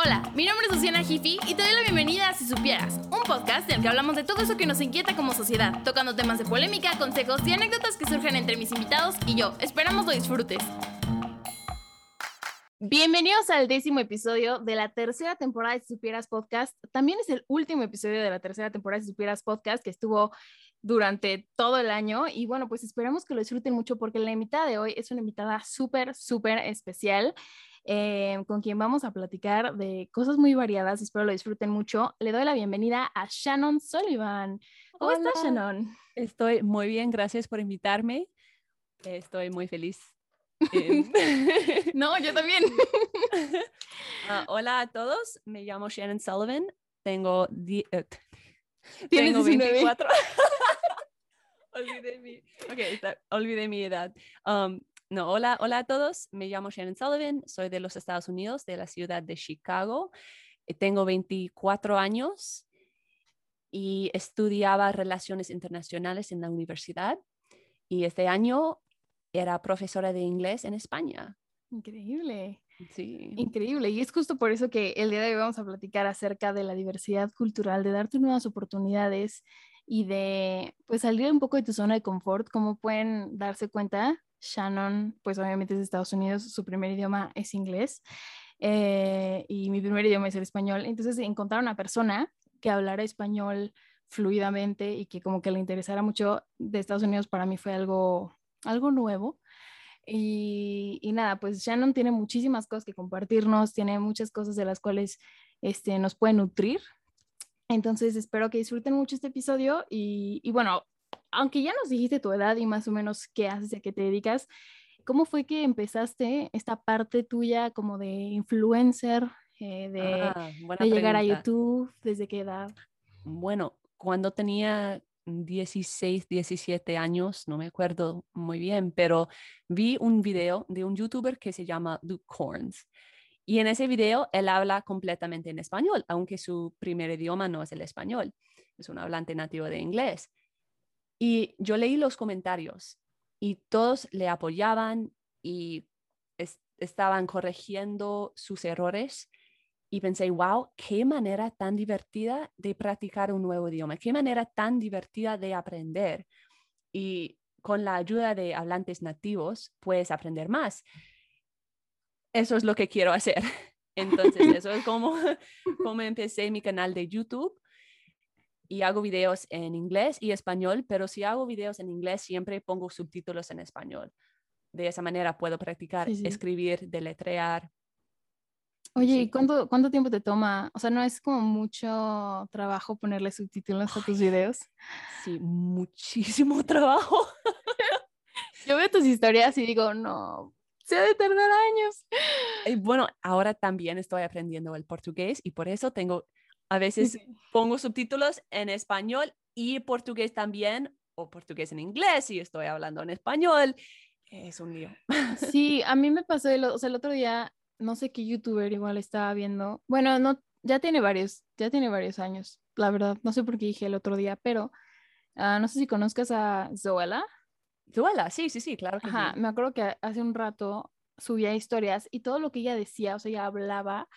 Hola, mi nombre es Luciana Jiffy y te doy la bienvenida a Si Supieras, un podcast en el que hablamos de todo eso que nos inquieta como sociedad, tocando temas de polémica, consejos y anécdotas que surgen entre mis invitados y yo. Esperamos lo disfrutes. Bienvenidos al décimo episodio de la tercera temporada de Si Supieras Podcast. También es el último episodio de la tercera temporada de Si Supieras Podcast que estuvo durante todo el año y bueno, pues esperamos que lo disfruten mucho porque la invitada de hoy es una invitada súper, súper especial. Eh, con quien vamos a platicar de cosas muy variadas. Espero lo disfruten mucho. Le doy la bienvenida a Shannon Sullivan. ¿Cómo Hola. estás, Shannon? Estoy muy bien, gracias por invitarme. Estoy muy feliz. Em, No, yo también. ah, hola a todos, me llamo Shannon Sullivan, tengo, die- eh, Tienes tengo 19. 24. olvidé, mi, ok, está- olvidé mi edad. Um, no, hola, hola a todos, me llamo Shannon Sullivan, soy de los Estados Unidos, de la ciudad de Chicago. Eh, Tengo 24 años y estudiaba relaciones internacionales en la universidad. Y este año era profesora de inglés en España. Increíble, Sí. increíble. Y es justo por eso que el día de hoy vamos a platicar acerca de la diversidad cultural, de darte nuevas oportunidades y de pues salir un poco de tu zona de confort. Como pueden darse cuenta, Shannon, pues obviamente es de Estados Unidos, su primer idioma es inglés eh, y mi primer idioma es el español. Entonces, encontrar una persona que hablara español fluidamente y que como que le interesara mucho de Estados Unidos para mí fue algo, algo nuevo. Y, nada, pues Shannon tiene muchísimas cosas que compartirnos, tiene muchas cosas de las cuales este, nos puede nutrir. Entonces espero que disfruten mucho este episodio y bueno, aunque ya nos dijiste tu edad y más o menos qué haces y a qué te dedicas, ¿cómo fue que empezaste esta parte tuya como de influencer, eh, de, Ah, de llegar a. YouTube? ¿Desde qué edad? Bueno, cuando tenía 16, 17 años, no me acuerdo muy bien, pero vi un video de un youtuber que se llama Luke Corns. Y en ese video él habla completamente en español, aunque su primer idioma no es el español, es un hablante nativo de inglés. Y yo leí los comentarios y todos le apoyaban y es- estaban corrigiendo sus errores. Y pensé, wow, qué manera tan divertida de practicar un nuevo idioma, qué manera tan divertida de aprender. Y con la ayuda de hablantes nativos puedes aprender más. Eso es lo que quiero hacer. Entonces, eso es como, como empecé mi canal de YouTube y hago videos en inglés y español, pero si hago videos en inglés siempre pongo subtítulos en español. De esa manera puedo practicar, Sí, sí. escribir, deletrear. Oye, Sí. ¿y cuánto, cuánto tiempo te toma? O sea, ¿no es como mucho trabajo ponerle subtítulos a tus videos? Sí, muchísimo trabajo. Yo veo tus historias y digo, no, se ha de tardar años. Y bueno, ahora también estoy aprendiendo el portugués y por eso tengo, a veces pongo subtítulos en español y portugués también, o portugués en inglés y estoy hablando en español. Es un lío. Sí, a mí me pasó, el, o sea, el otro día, no sé qué youtuber igual estaba viendo. Bueno, no, ya tiene varios, ya tiene varios años, la verdad. No sé por qué dije el otro día, pero ah, no sé si conozcas a Zoela. Duela, sí, sí, sí, claro que Ajá, sí. me acuerdo que hace un rato subía historias y todo lo que ella decía, o sea, ella hablaba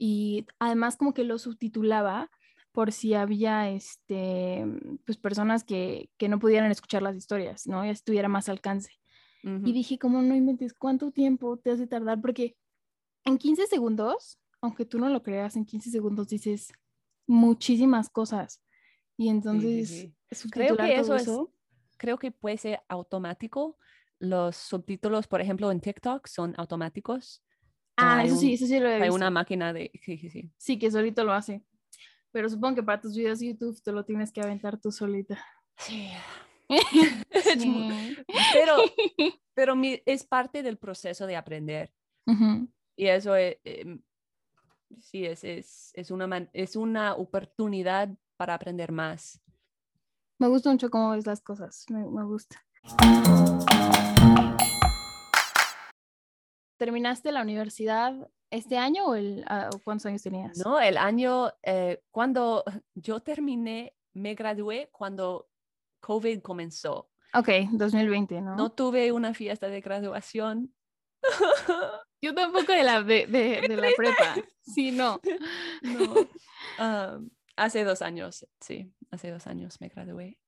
y además como que lo subtitulaba por si había este pues personas que, que no pudieran escuchar las historias, ¿no? Y así tuviera más alcance. Y Ujú. dije, como no inventes, ¿cuánto tiempo te hace tardar? Porque en 15 segundos, aunque tú no lo creas, en 15 segundos dices muchísimas cosas. Y entonces, sí. subtitular Creo que todo eso es- Creo que puede ser automático. Los subtítulos, por ejemplo, en TikTok son automáticos. Ah, hay eso sí, eso sí lo he Hay visto. una máquina de... Sí, sí, sí. Sí, que solito lo hace. Pero supongo que para tus videos de YouTube te lo tienes que aventar tú solita. Sí. Sí. pero pero mi- es parte del proceso de aprender. Ujú. Y eso es, em, sí, es, es, es, una, es una oportunidad para aprender más. Me gusta mucho cómo ves las cosas. Me, me gusta. ¿Terminaste la universidad este año o, el, o cuántos años tenías? No, el año, eh, cuando yo terminé, me gradué cuando COVID comenzó. Ok, 2020, ¿no? No tuve una fiesta de graduación. Yo tampoco de la, de, de, de la prepa. Sí, no. No. Um, hace dos años, sí, hace dos años me gradué.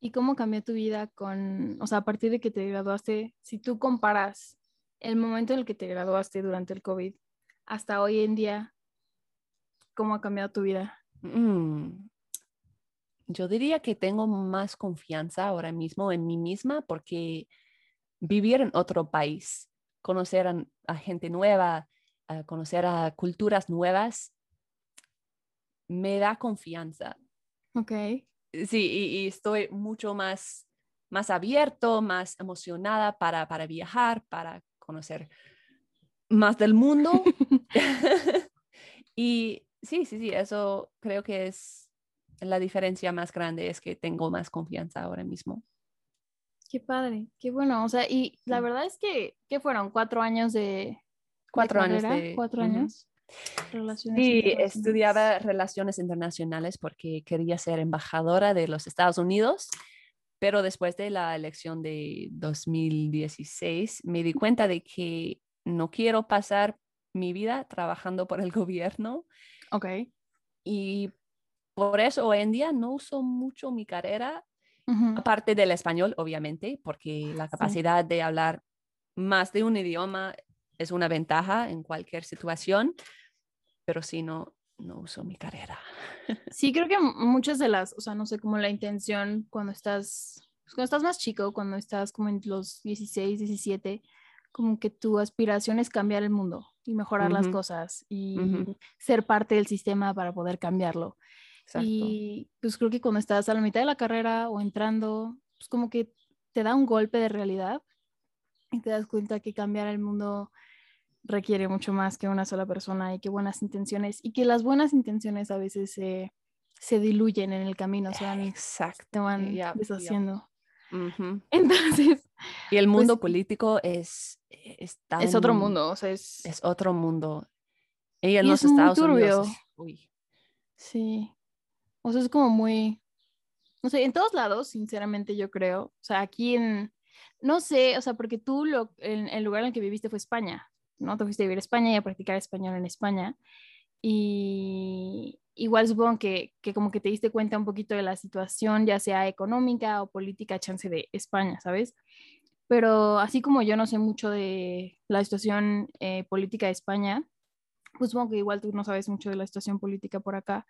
¿Y cómo cambió tu vida con, o sea, a partir de que te graduaste, si tú comparas el momento en el que te graduaste durante el COVID hasta hoy en día, ¿cómo ha cambiado tu vida? Mm, Yo diría que tengo más confianza ahora mismo en mí misma porque vivir en otro país, conocer a, a gente nueva, a conocer a culturas nuevas, me da confianza. Ok. Sí, y, y estoy mucho más, más abierto, más emocionada para, para viajar, para conocer más del mundo. y sí, sí, sí, eso creo que es la diferencia más grande, es que tengo más confianza ahora mismo. Qué padre, qué bueno. O sea, y la verdad es que, ¿qué fueron? ¿Cuatro años de, Cuatro años carrera? de... ¿Cuatro Ujú. años? Relaciones Sí, estudiaba relaciones internacionales porque quería ser embajadora de los Estados Unidos, pero después de la elección de 2016 me di cuenta de que no quiero pasar mi vida trabajando por el gobierno Ok. y por eso hoy en día no uso mucho mi carrera, aparte del español, obviamente, porque la capacidad de hablar más de un idioma es una ventaja en cualquier situación, pero si no, no uso mi carrera. Sí, creo que muchas de las, o sea, no sé, como la intención cuando estás, pues, cuando estás más chico, cuando estás como en los 16, 17, como que tu aspiración es cambiar el mundo y mejorar las cosas y ser parte del sistema para poder cambiarlo. Exacto. Y pues creo que cuando estás a la mitad de la carrera o entrando, pues como que te da un golpe de realidad y te das cuenta que cambiar el mundo requiere mucho más que una sola persona y que buenas intenciones y que las buenas intenciones a veces se, se diluyen en el camino, van, se Exacto. van Yep, yep. deshaciendo. Entonces, Y el mundo Pues- político es, es es otro mundo, o sea, es, Es otro mundo. Y en Y los es muy Estados Unidos. turbio. uy, sí, o sea, es como muy, no sé, en todos lados, sinceramente yo creo, o sea, aquí en, no sé, o sea, porque tú lo, en el lugar en el que viviste fue España, ¿no? Te fuiste a vivir a España y a practicar español en España. Y igual supongo que, que como que te diste cuenta un poquito de la situación, ya sea económica o política, chance de España, ¿sabes? Pero así como yo no sé mucho de la situación eh, política de España, pues supongo que igual tú no sabes mucho de la situación política por acá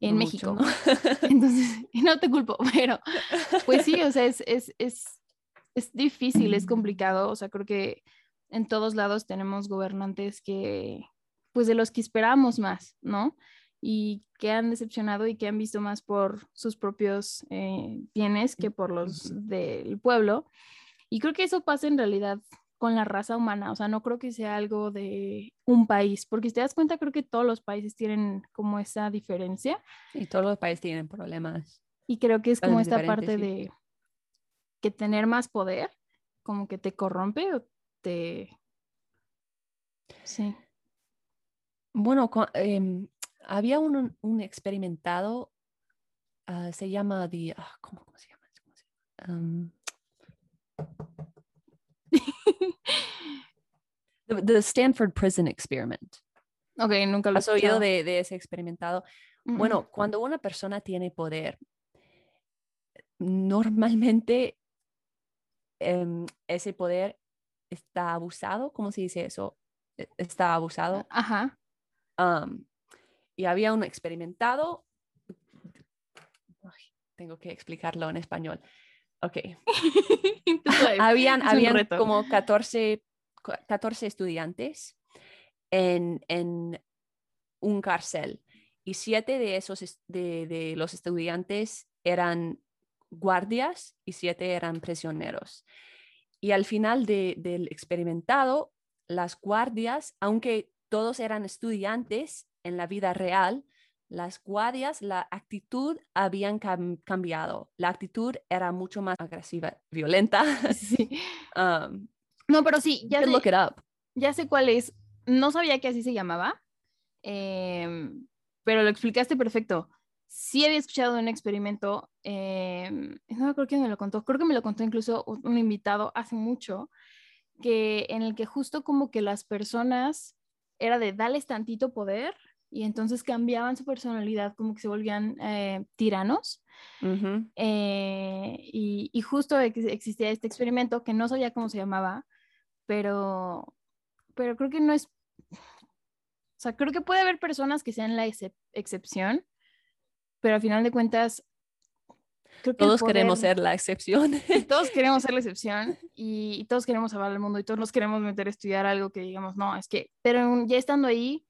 en México. ¿no? Entonces, no te culpo, pero pues sí, o sea, es, es, es, es difícil, es complicado. O sea, creo que en todos lados tenemos gobernantes que, pues de los que esperamos más, ¿no? Y que han decepcionado y que han visto más por sus propios eh, bienes que por los del pueblo. Y creo que eso pasa en realidad con la raza humana, o sea, no creo que sea algo de un país, porque si te das cuenta, creo que todos los países tienen como esa diferencia. Y todos los países tienen problemas. Y creo que es como esta parte sí. de que tener más poder, como que te corrompe o te... Sí. Bueno, cu- em, había un, un experimentado, ah, se llama the, ah, ¿cómo, cómo se llama? ¿Cómo se llama? Um, the, the Stanford Prison Experiment. ok, nunca lo he ¿Has oído de, de ese experimentado? Mm, mm. Bueno, cuando una persona tiene poder, normalmente em, ese poder está abusado, ¿cómo se dice eso? E- Está abusado. Ajá. Am, y había un experimentado. Ay, tengo que explicarlo en español. Ok. Habían es habían como 14, cu- 14 estudiantes en, en un cárcel y siete de esos es- de, de los estudiantes eran guardias y siete eran prisioneros. Y al final de- del experimentado, las guardias, aunque todos eran estudiantes en la vida real, las guardias, la actitud habían cam- cambiado. La actitud era mucho más agresiva, violenta. Sí. Um, No, pero sí, ya sé, look it up. ya sé cuál es. No sabía que así se llamaba, em, pero lo explicaste perfecto. Sí había escuchado de un experimento, em, no acuerdo quién me lo contó, creo que me lo contó incluso un invitado hace mucho, que en el que justo como que las personas era de darles tantito poder y entonces cambiaban su personalidad, como que se volvían eh, tiranos. Eh, y, y, justo existía este experimento que no sabía cómo se llamaba, pero, pero creo que no es, o sea, creo que puede haber personas que sean la excepción, pero al final de cuentas... todos queremos ser la excepción. Todos queremos ser la excepción y, todos queremos salvar el mundo y todos nos queremos meter a estudiar algo que digamos, no, es que, pero ya estando ahí,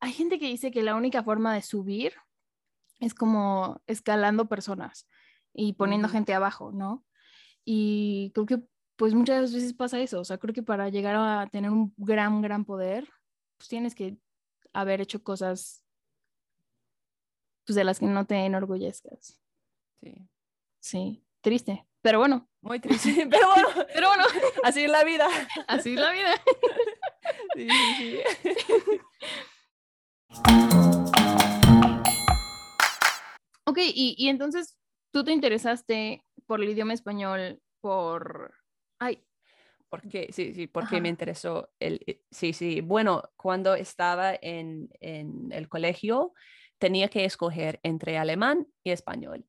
hay gente que dice que la única forma de subir es como escalando personas y poniendo gente abajo, ¿no? Y creo que pues muchas veces pasa eso, o sea, creo que para llegar a tener un gran, gran poder, pues tienes que haber hecho cosas pues de las que no te enorgullezcas. Sí. Sí, triste, pero bueno. Muy triste, pero bueno, pero bueno, así es la vida. Así es la vida. Sí, sí, Ok, y, y entonces tú te interesaste por el idioma español por Ay. Porque, sí, sí, porque me interesó. El, eh, sí, sí. Bueno, cuando estaba en, en el colegio, tenía que escoger entre alemán y español.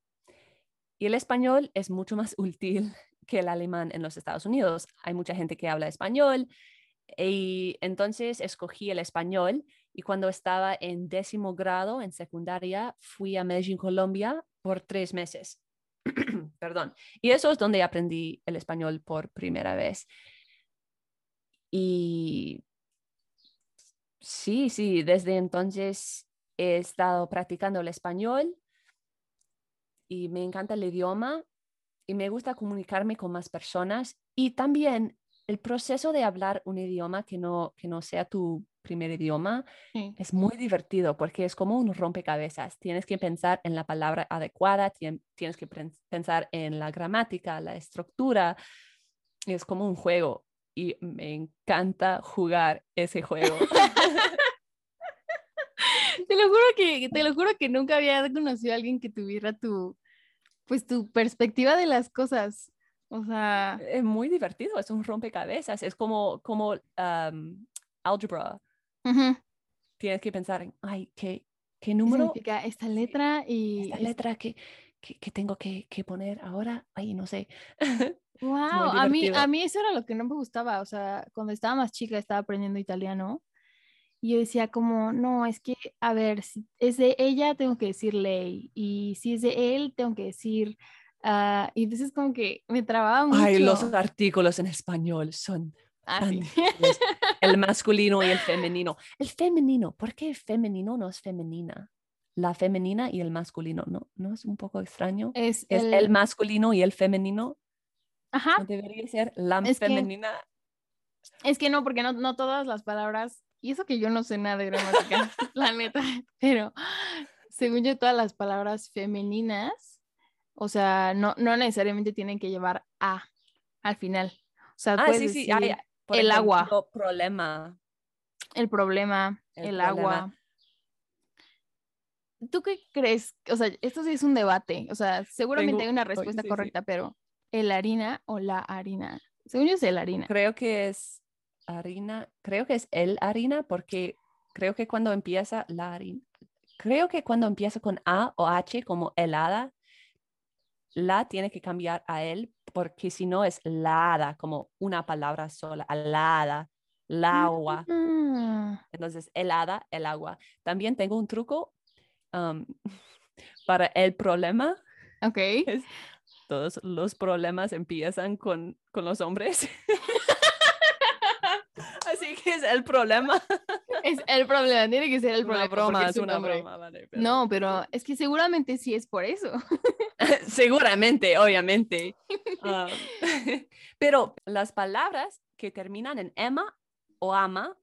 Y el español es mucho más útil que el alemán en los Estados Unidos. Hay mucha gente que habla español y entonces escogí el español y cuando estaba en décimo grado en secundaria fui a Medellín, Colombia por tres meses. Perdón. Y eso es donde aprendí el español por primera vez. Y sí, sí, desde entonces he estado practicando el español y me encanta el idioma y me gusta comunicarme con más personas y también el proceso de hablar un idioma que no, que no sea tu primer idioma es muy divertido porque es como un rompecabezas. Tienes que pensar en la palabra adecuada, tienes que pensar en la gramática, la estructura. Es como un juego y me encanta jugar ese juego. te lo juro que te lo juro que nunca había conocido a alguien que tuviera tu pues tu perspectiva de las cosas. O sea, es muy divertido, es un rompecabezas, es como como um, álgebra Tienes que pensar en, ay, ¿qué, qué número? significa esta letra y... Esta letra que, que, tengo que, que, poner ahora, ay, no sé. Wow, a mí, a mí eso era lo que no me gustaba, o sea, cuando estaba más chica estaba aprendiendo italiano y yo decía como, no, es que, a ver, si es de ella, tengo que decir ley, y si es de él, tengo que decir, uh, y entonces como que me trababa mucho. Ay, los artículos en español son Ah, el masculino y el femenino. El femenino, ¿por qué el femenino no es femenina? La femenina y el masculino, ¿no? ¿No es un poco extraño? Es, el... masculino y el femenino. Ajá. ¿No debería ser la femenina? es que no, porque no, no todas las palabras, y eso que yo no sé nada de gramática, la neta, pero según yo todas las palabras femeninas, o sea, no, no necesariamente tienen que llevar a al final. O sea, ah, sí, sí, el agua. Problema. El problema, el, agua. ¿Tú qué crees? O sea, esto sí es un debate. O sea, seguramente hay una respuesta correcta, pero ¿el harina o la harina? Según yo es el harina. Creo que es harina, creo que es el harina porque creo que cuando empieza la harina, creo que cuando empieza con A o H como helada, la tiene que cambiar a él porque si no es la como una palabra sola, alada, la agua. Mm. Entonces, helada, el agua. También tengo un truco para el problema. Ok. todos los problemas empiezan con, con los hombres. Es el problema. Es el problema, tiene que ser el problema. Una broma, es una broma, vale. No, pero es que seguramente sí es por eso. seguramente, obviamente. Ah, pero las palabras que terminan en Emma o ama,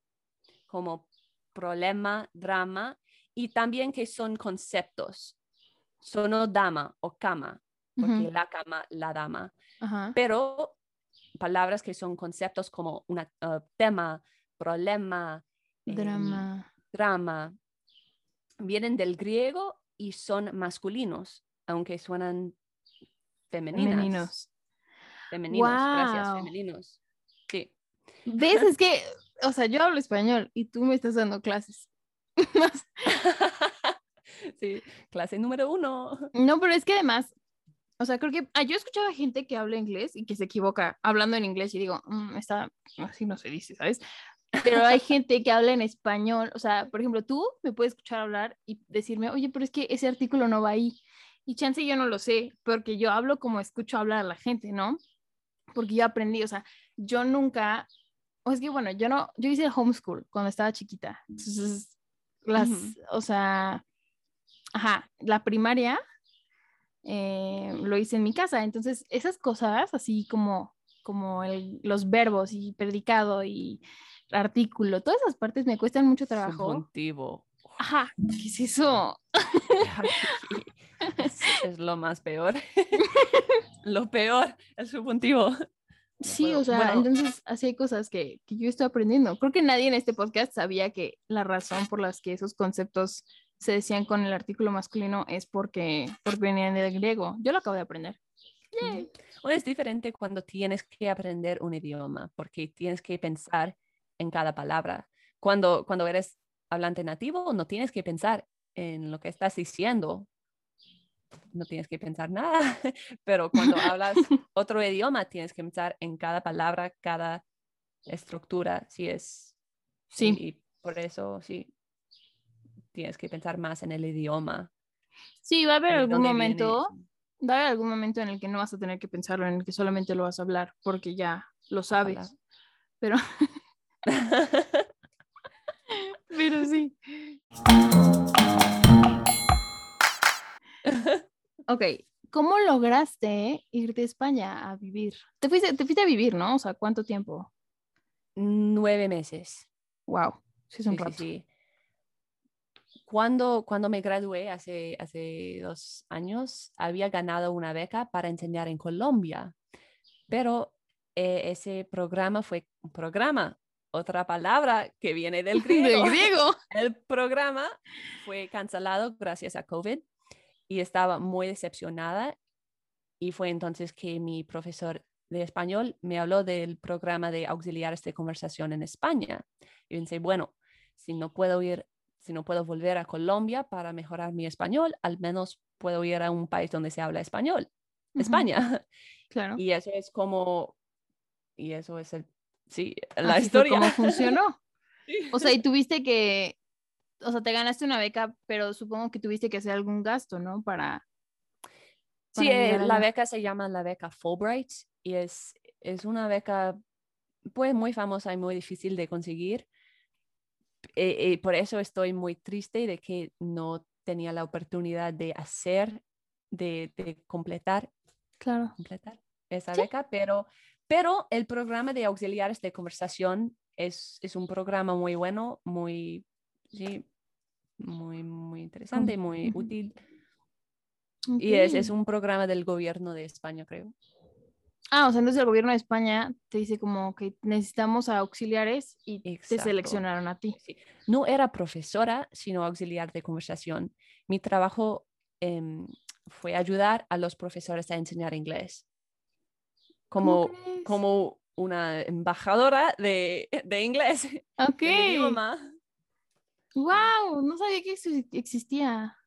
como problema, drama, y también que son conceptos. Sono dama o cama, porque la cama, la dama. Pero palabras que son conceptos como un uh, tema, problema, em, drama. drama, vienen del griego y son masculinos, aunque suenan femeninas. Femeninos. Femeninos, gracias, femeninos. Sí. ¿Ves? Es que, o sea, yo hablo español y tú me estás dando clases. sí, clase número uno. No, pero es que además, o sea, creo que ah, yo he escuchado a gente que habla inglés y que se equivoca hablando en inglés y digo, "Mm, está, así no se dice, ¿sabes? Pero hay gente que habla en español, o sea, por ejemplo, tú me puedes escuchar hablar y decirme, oye, pero es que ese artículo no va ahí. Y chance yo no lo sé, porque yo hablo como escucho hablar a la gente, ¿no? Porque yo aprendí, o sea, yo nunca, o es que bueno, yo no, yo hice homeschool cuando estaba chiquita. Entonces, las, Ujú. o sea, ajá, la primaria eh, lo hice en mi casa. Entonces, esas cosas, así como, como el- los verbos y predicado y artículo, todas esas partes me cuestan mucho trabajo. Subjuntivo. Ajá, ¿qué es eso? es, es lo más peor. lo peor, el subjuntivo. Sí, puedo. o sea, Bueno, entonces así hay cosas que, que yo estoy aprendiendo. Creo que nadie en este podcast sabía que la razón por las que esos conceptos se decían con el artículo masculino es porque, porque venían del griego. Yo lo acabo de aprender. Yay. o es diferente cuando tienes que aprender un idioma, porque tienes que pensar en cada palabra. Cuando, cuando eres hablante nativo, no tienes que pensar en lo que estás diciendo. No tienes que pensar nada, pero cuando hablas otro idioma, tienes que pensar en cada palabra, cada estructura, si es Sí. Y por eso, sí, tienes que pensar más en el idioma. Sí, va a haber algún momento, va a haber algún momento en el que no vas a tener que pensarlo, en el que solamente lo vas a hablar porque ya lo sabes. Pero, pero sí. Ok, ¿cómo lograste irte a España a vivir? Te fuiste, te fuiste a vivir, ¿no? O sea, ¿cuánto tiempo? Nueve meses. Wow, sí es un Sí, sí, rato. sí. Cuando, cuando me gradué hace, hace dos años, había ganado una beca para enseñar en Colombia, pero eh, ese programa fue un programa, otra palabra que viene del griego. El programa fue cancelado gracias a COVID y estaba muy decepcionada y fue entonces que mi profesor de español me habló del programa de auxiliares de conversación en España. Y pensé, bueno, si no puedo ir, si no puedo volver a Colombia para mejorar mi español, al menos puedo ir a un país donde se habla español, España. Claro. Y eso es como, y eso es el, sí, la Así historia. como funcionó. Sí. O sea, y tuviste que, o sea, te ganaste una beca, pero supongo que tuviste que hacer algún gasto, ¿no? Para, Sí, para eh, llegar la beca se llama la beca Fulbright y es, es una beca pues muy famosa y muy difícil de conseguir. Eh, eh, por eso estoy muy triste de que no tenía la oportunidad de hacer, de, de completar, Claro. completar esa Sí. beca, pero, pero el programa de auxiliares de conversación es, es un programa muy bueno, muy, sí, muy, muy interesante, muy útil. Y es, es un programa del gobierno de España, creo. Ah, o sea, entonces el gobierno de España te dice como que necesitamos a auxiliares y te Exacto. seleccionaron a ti. Sí. No era profesora, sino auxiliar de conversación. Mi trabajo em, fue ayudar a los profesores a enseñar inglés. ¿Cómo Como, como una embajadora de, de inglés, Ok. idioma. Wow, no sabía que eso existía.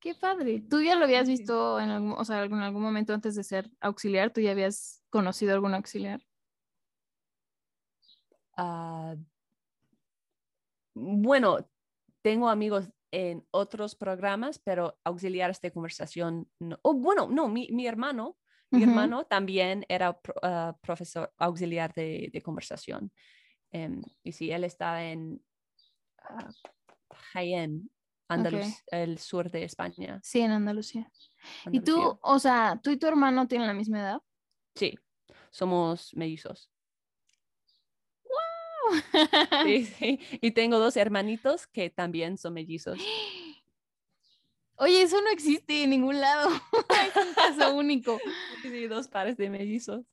Qué padre. ¿Tú ya lo habías visto en algún, o sea, en algún momento antes de ser auxiliar? ¿Tú ya habías conocido algún auxiliar? Ah, bueno, tengo amigos en otros programas, pero auxiliares de conversación no. Oh, bueno, no, mi, mi hermano, mi Ujú. hermano también era ah, profesor auxiliar de, de conversación. Em, y sí, él está en ah, Jaén, Andalus, el sur de España. Sí, en Andalucía. ¿Y tú, Andalucía. o sea, tú y tu hermano tienen la misma edad? Sí, somos mellizos. Sí, sí. Y tengo dos hermanitos que también son mellizos. Oye, eso no existe en ningún lado. es un caso único. Sí, dos pares de mellizos.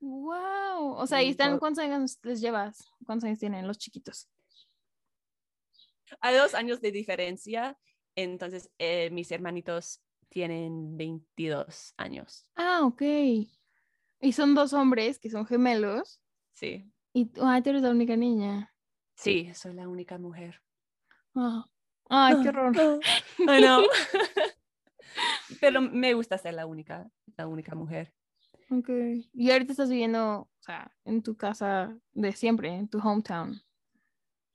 Wow. O sea, ¿y están cuántos años les llevas? ¿Cuántos años tienen los chiquitos? Hay dos años de diferencia, entonces eh, mis hermanitos tienen 22 años. Ah, ok. Y son dos hombres que son gemelos. Sí, Y tú, ay, tú eres la única niña. Sí, soy la única mujer. Ah. Ay, qué horror. I know. Pero me gusta ser la única, la única mujer. Ok. Y ahorita estás viviendo, o sea, en tu casa de siempre, en tu hometown.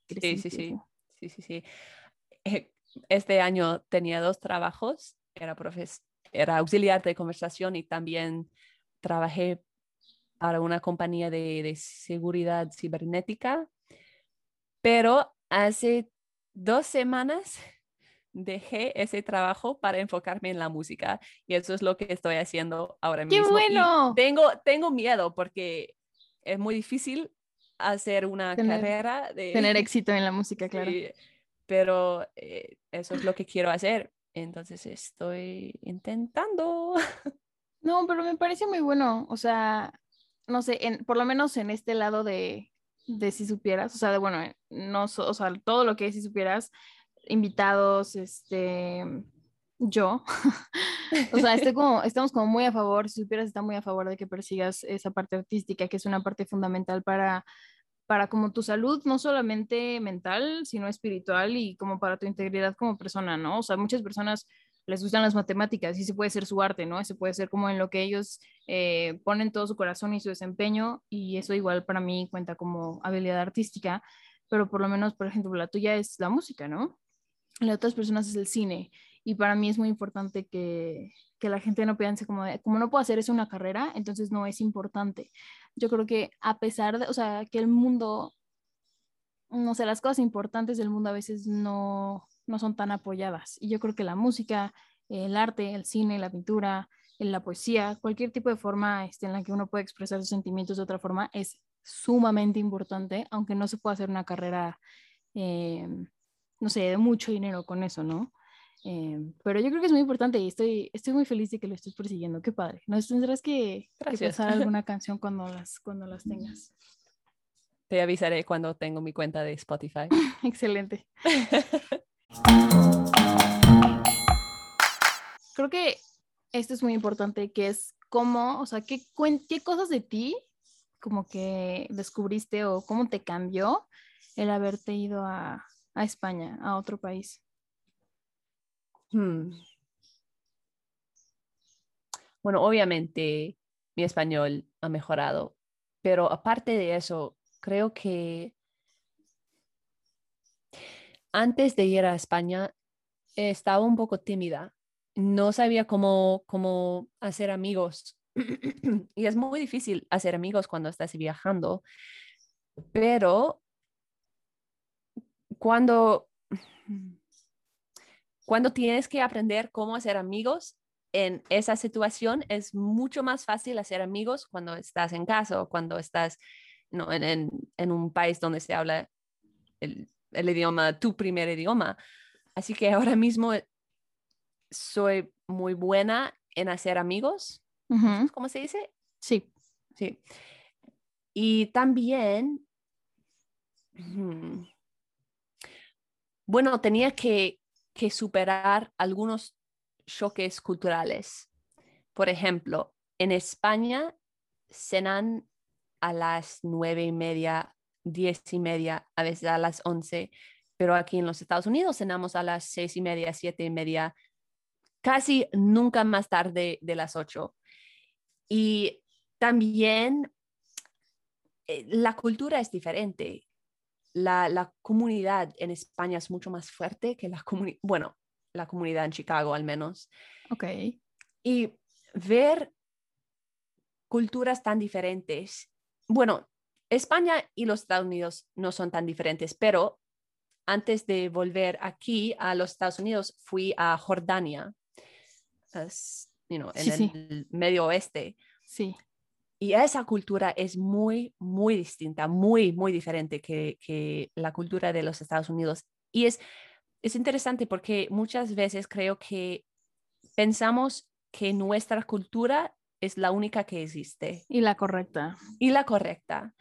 Sí, sí, sí. Sí, sí, sí. Eh, Este año tenía dos trabajos. Era, profes era auxiliar de conversación y también trabajé para una compañía de, de seguridad cibernética. Pero hace dos semanas dejé ese trabajo para enfocarme en la música y eso es lo que estoy haciendo ahora ¡Qué mismo. Y bueno! tengo, tengo miedo porque es muy difícil hacer una Tener- carrera de... Tener éxito en la música, claro. Sí, pero eh, eso es lo que quiero hacer. Entonces estoy intentando. No, pero me parece muy bueno. O sea, no sé, en, por lo menos en este lado de, de si supieras, o sea, de bueno, eh, no, o sea, todo lo que es si supieras, invitados, este, yo, o sea, estoy como, estamos como muy a favor, si supieras, está muy a favor de que persigas esa parte artística, que es una parte fundamental para, para como tu salud, no solamente mental, sino espiritual y como para tu integridad como persona, ¿no? O sea, muchas personas les gustan las matemáticas y ese puede ser su arte, ¿no? Ese puede ser como en lo que ellos eh, ponen todo su corazón y su desempeño y eso igual para mí cuenta como habilidad artística, pero por lo menos, por ejemplo, la tuya es la música, ¿no? La de otras personas es el cine y para mí es muy importante que, que la gente no piense como, como no puedo hacer eso una carrera, entonces no es importante. Yo creo que a pesar de, o sea, que el mundo, no sé, las cosas importantes del mundo a veces no, no son tan apoyadas. Y yo creo que la música, el arte, el cine, la pintura, la poesía, cualquier tipo de forma este, en la que uno puede expresar sus sentimientos de otra forma es sumamente importante, aunque no se pueda hacer una carrera, eh, no sé, de mucho dinero con eso, ¿no? Eh, pero yo creo que es muy importante y estoy, estoy muy feliz de que lo estés persiguiendo. Qué padre. Nos tendrás que, que pasar alguna canción cuando las, cuando las tengas. Te avisaré cuando tengo mi cuenta de Spotify. Excelente. Creo que esto es muy importante, que es cómo, o sea, qué, qué cosas de ti como que descubriste o cómo te cambió el haberte ido a, a España, a otro país. Hmm. Bueno, obviamente mi español ha mejorado, pero aparte de eso, creo que antes de ir a España estaba un poco tímida. No sabía cómo, cómo hacer amigos. y es muy difícil hacer amigos cuando estás viajando, pero cuando, cuando tienes que aprender cómo hacer amigos en esa situación, es mucho más fácil hacer amigos cuando estás en casa o cuando estás no, en, en, en un país donde se habla el, el idioma, tu primer idioma. Así que ahora mismo soy muy buena en hacer amigos. ¿Cómo se dice? Sí. Sí. Y también, mm, bueno, tenía que, que superar algunos choques culturales. Por ejemplo, en España cenan a las nueve y media, diez y media, a veces a las once, pero aquí en los Estados Unidos cenamos a las seis y media, siete y media, casi nunca más tarde de las ocho. Y también eh, la cultura es diferente. La, la, comunidad en España es mucho más fuerte que la comunidad, bueno, la comunidad en Chicago al menos. Ok. Y ver culturas tan diferentes. Bueno, España y los Estados Unidos no son tan diferentes, pero antes de volver aquí a los Estados Unidos fui a Jordania, as, you know, en Sí, sí. el medio oeste. Sí. Y esa cultura es muy, muy distinta, muy, muy diferente que, que la cultura de los Estados Unidos. Y es, es interesante porque muchas veces creo que pensamos que nuestra cultura es la única que existe Y la correcta. y la correcta.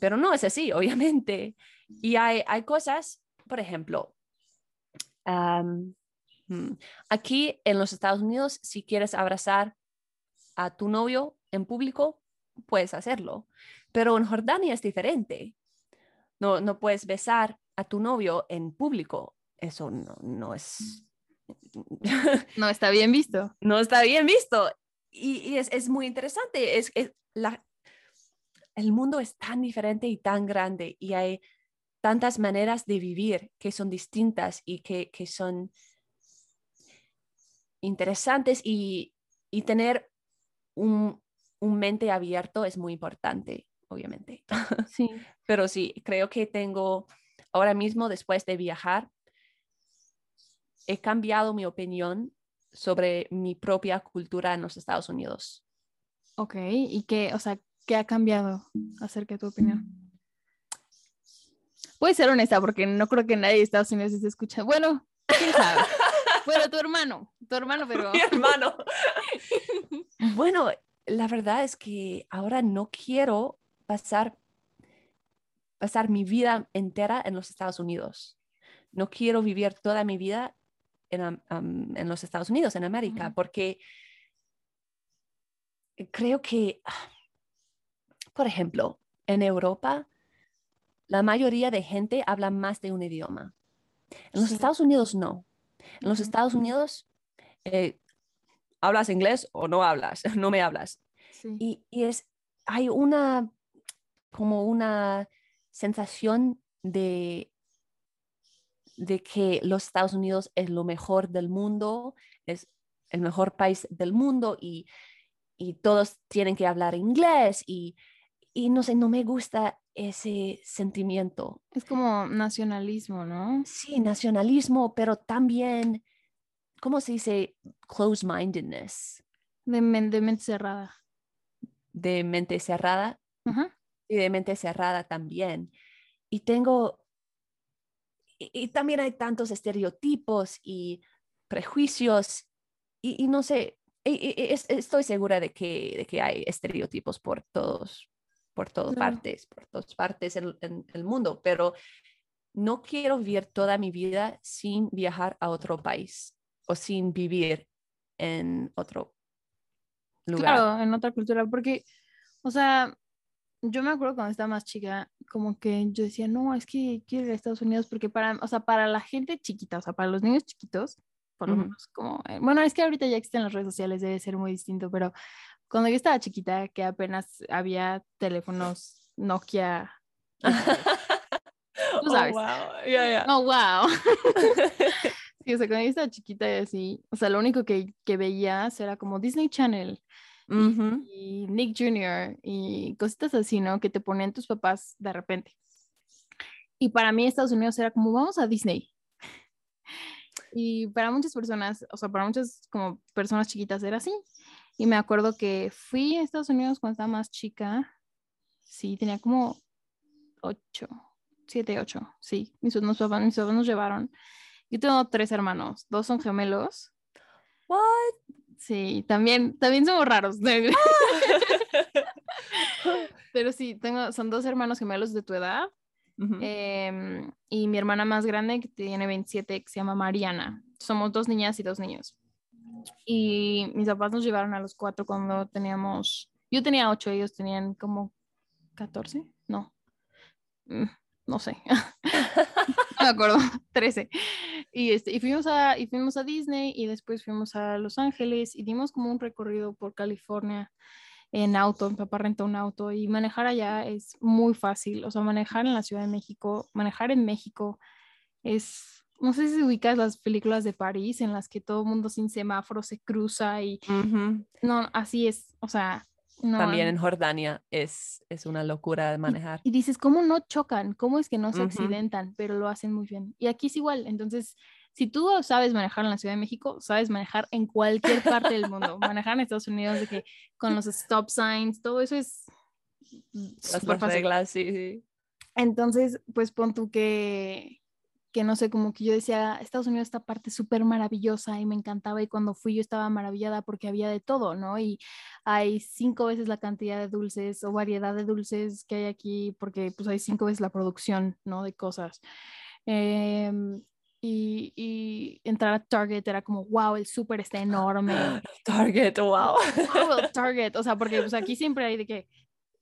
Pero no es así, obviamente. Y hay, hay cosas, por ejemplo, um, aquí en los Estados Unidos, si quieres abrazar a tu novio en público, puedes hacerlo. Pero en Jordania es diferente. No, no puedes besar a tu novio en público. Eso no, no es... No está bien visto. No está bien visto. Y, es, es, muy interesante. Es, es la, el mundo es tan diferente y tan grande y hay tantas maneras de vivir que son distintas y que, que son interesantes y, y tener un, un, mente abierto es muy importante, obviamente. Sí. Pero sí, creo que tengo ahora mismo, después de viajar, he cambiado mi opinión sobre mi propia cultura en los Estados Unidos. Ok, ¿y qué, o sea, qué ha cambiado acerca de tu opinión? Puedes ser honesta, porque no creo que nadie de Estados Unidos esté escuchando. Bueno, quién sabe. bueno, tu hermano, tu hermano, pero. Mi hermano. bueno, la verdad es que ahora no quiero pasar, pasar mi vida entera en los Estados Unidos. No quiero vivir toda mi vida en, en los Estados Unidos, en América, porque creo que, por ejemplo, en Europa, la mayoría de gente habla más de un idioma. En los Estados Unidos no. En los Estados Unidos, eh, hablas inglés o no hablas, no me hablas. Y, y, es, hay una, como una sensación de, de que los Estados Unidos es lo mejor del mundo, es el mejor país del mundo y, y todos tienen que hablar inglés y, y no sé, no me gusta ese sentimiento. Es como nacionalismo, ¿no? Sí, nacionalismo, pero también, ¿cómo se dice? Close-mindedness. De, mente cerrada. De mente cerrada. Y de mente cerrada también. Y tengo, y, también hay tantos estereotipos y prejuicios y, no sé, estoy segura de que, de que hay estereotipos por todos por todas partes, por todas partes en, el mundo, pero no quiero vivir toda mi vida sin viajar a otro país o sin vivir en otro lugar. Claro, en otra cultura, porque, o sea, yo me acuerdo cuando estaba más chica, como que yo decía, no, es que quiero ir a Estados Unidos porque para, o sea, para la gente chiquita, o sea, para los niños chiquitos, por lo menos, como, eh, bueno, es que ahorita ya existen las redes sociales, debe ser muy distinto, pero cuando yo estaba chiquita, que apenas había teléfonos Nokia. Tú oh, sabes. Oh, wow. Yeah, Oh, wow. sí, o sea, cuando yo estaba chiquita y así, o sea, lo único que, que veías era como Disney Channel. Y, Nick Jr. y cositas así, ¿no? Que te ponían tus papás de repente. Y para mí Estados Unidos era como, vamos a Disney. Y para muchas personas, o sea, para muchas como personas chiquitas era así. Y me acuerdo que fui a Estados Unidos cuando estaba más chica. Sí, tenía como ocho, siete, ocho. Sí, mis, papás, mis papás nos llevaron. Yo tengo tres hermanos, dos son gemelos. What? Sí, también, también somos raros. Pero sí, tengo, son dos hermanos gemelos de tu edad. Em, y mi hermana más grande, que tiene 27, que se llama Mariana. Somos dos niñas y dos niños. Y mis papás nos llevaron a los cuatro cuando teníamos, yo tenía ocho, ellos tenían como 14, no, mm, no sé, no me acuerdo, 13. Y, este, y, fuimos a, y fuimos a Disney y después fuimos a Los Ángeles y dimos como un recorrido por California en auto, mi papá rentó un auto y manejar allá es muy fácil, o sea, manejar en la Ciudad de México, manejar en México es no sé si ubicas las películas de París en las que todo el mundo sin semáforo se cruza y no, así es, o sea, También en Jordania es, es una locura de manejar. Y, dices, ¿cómo no chocan? ¿Cómo es que no se accidentan? Pero lo hacen muy bien. Y aquí es igual, entonces, si tú sabes manejar en la Ciudad de México, sabes manejar en cualquier parte del mundo. manejar en Estados Unidos de que con los stop signs, todo eso es las reglas, sí, sí. Entonces, pues pon tú que que no sé, como que yo decía, Estados Unidos esta parte súper maravillosa y me encantaba y cuando fui yo estaba maravillada porque había de todo, ¿no? Y hay cinco veces la cantidad de dulces o variedad de dulces que hay aquí porque pues hay cinco veces la producción, ¿no? De cosas. Em, y, y, entrar a Target era como, wow, el súper está enorme. Target, wow. Wow, Target, o sea, porque pues aquí siempre hay de que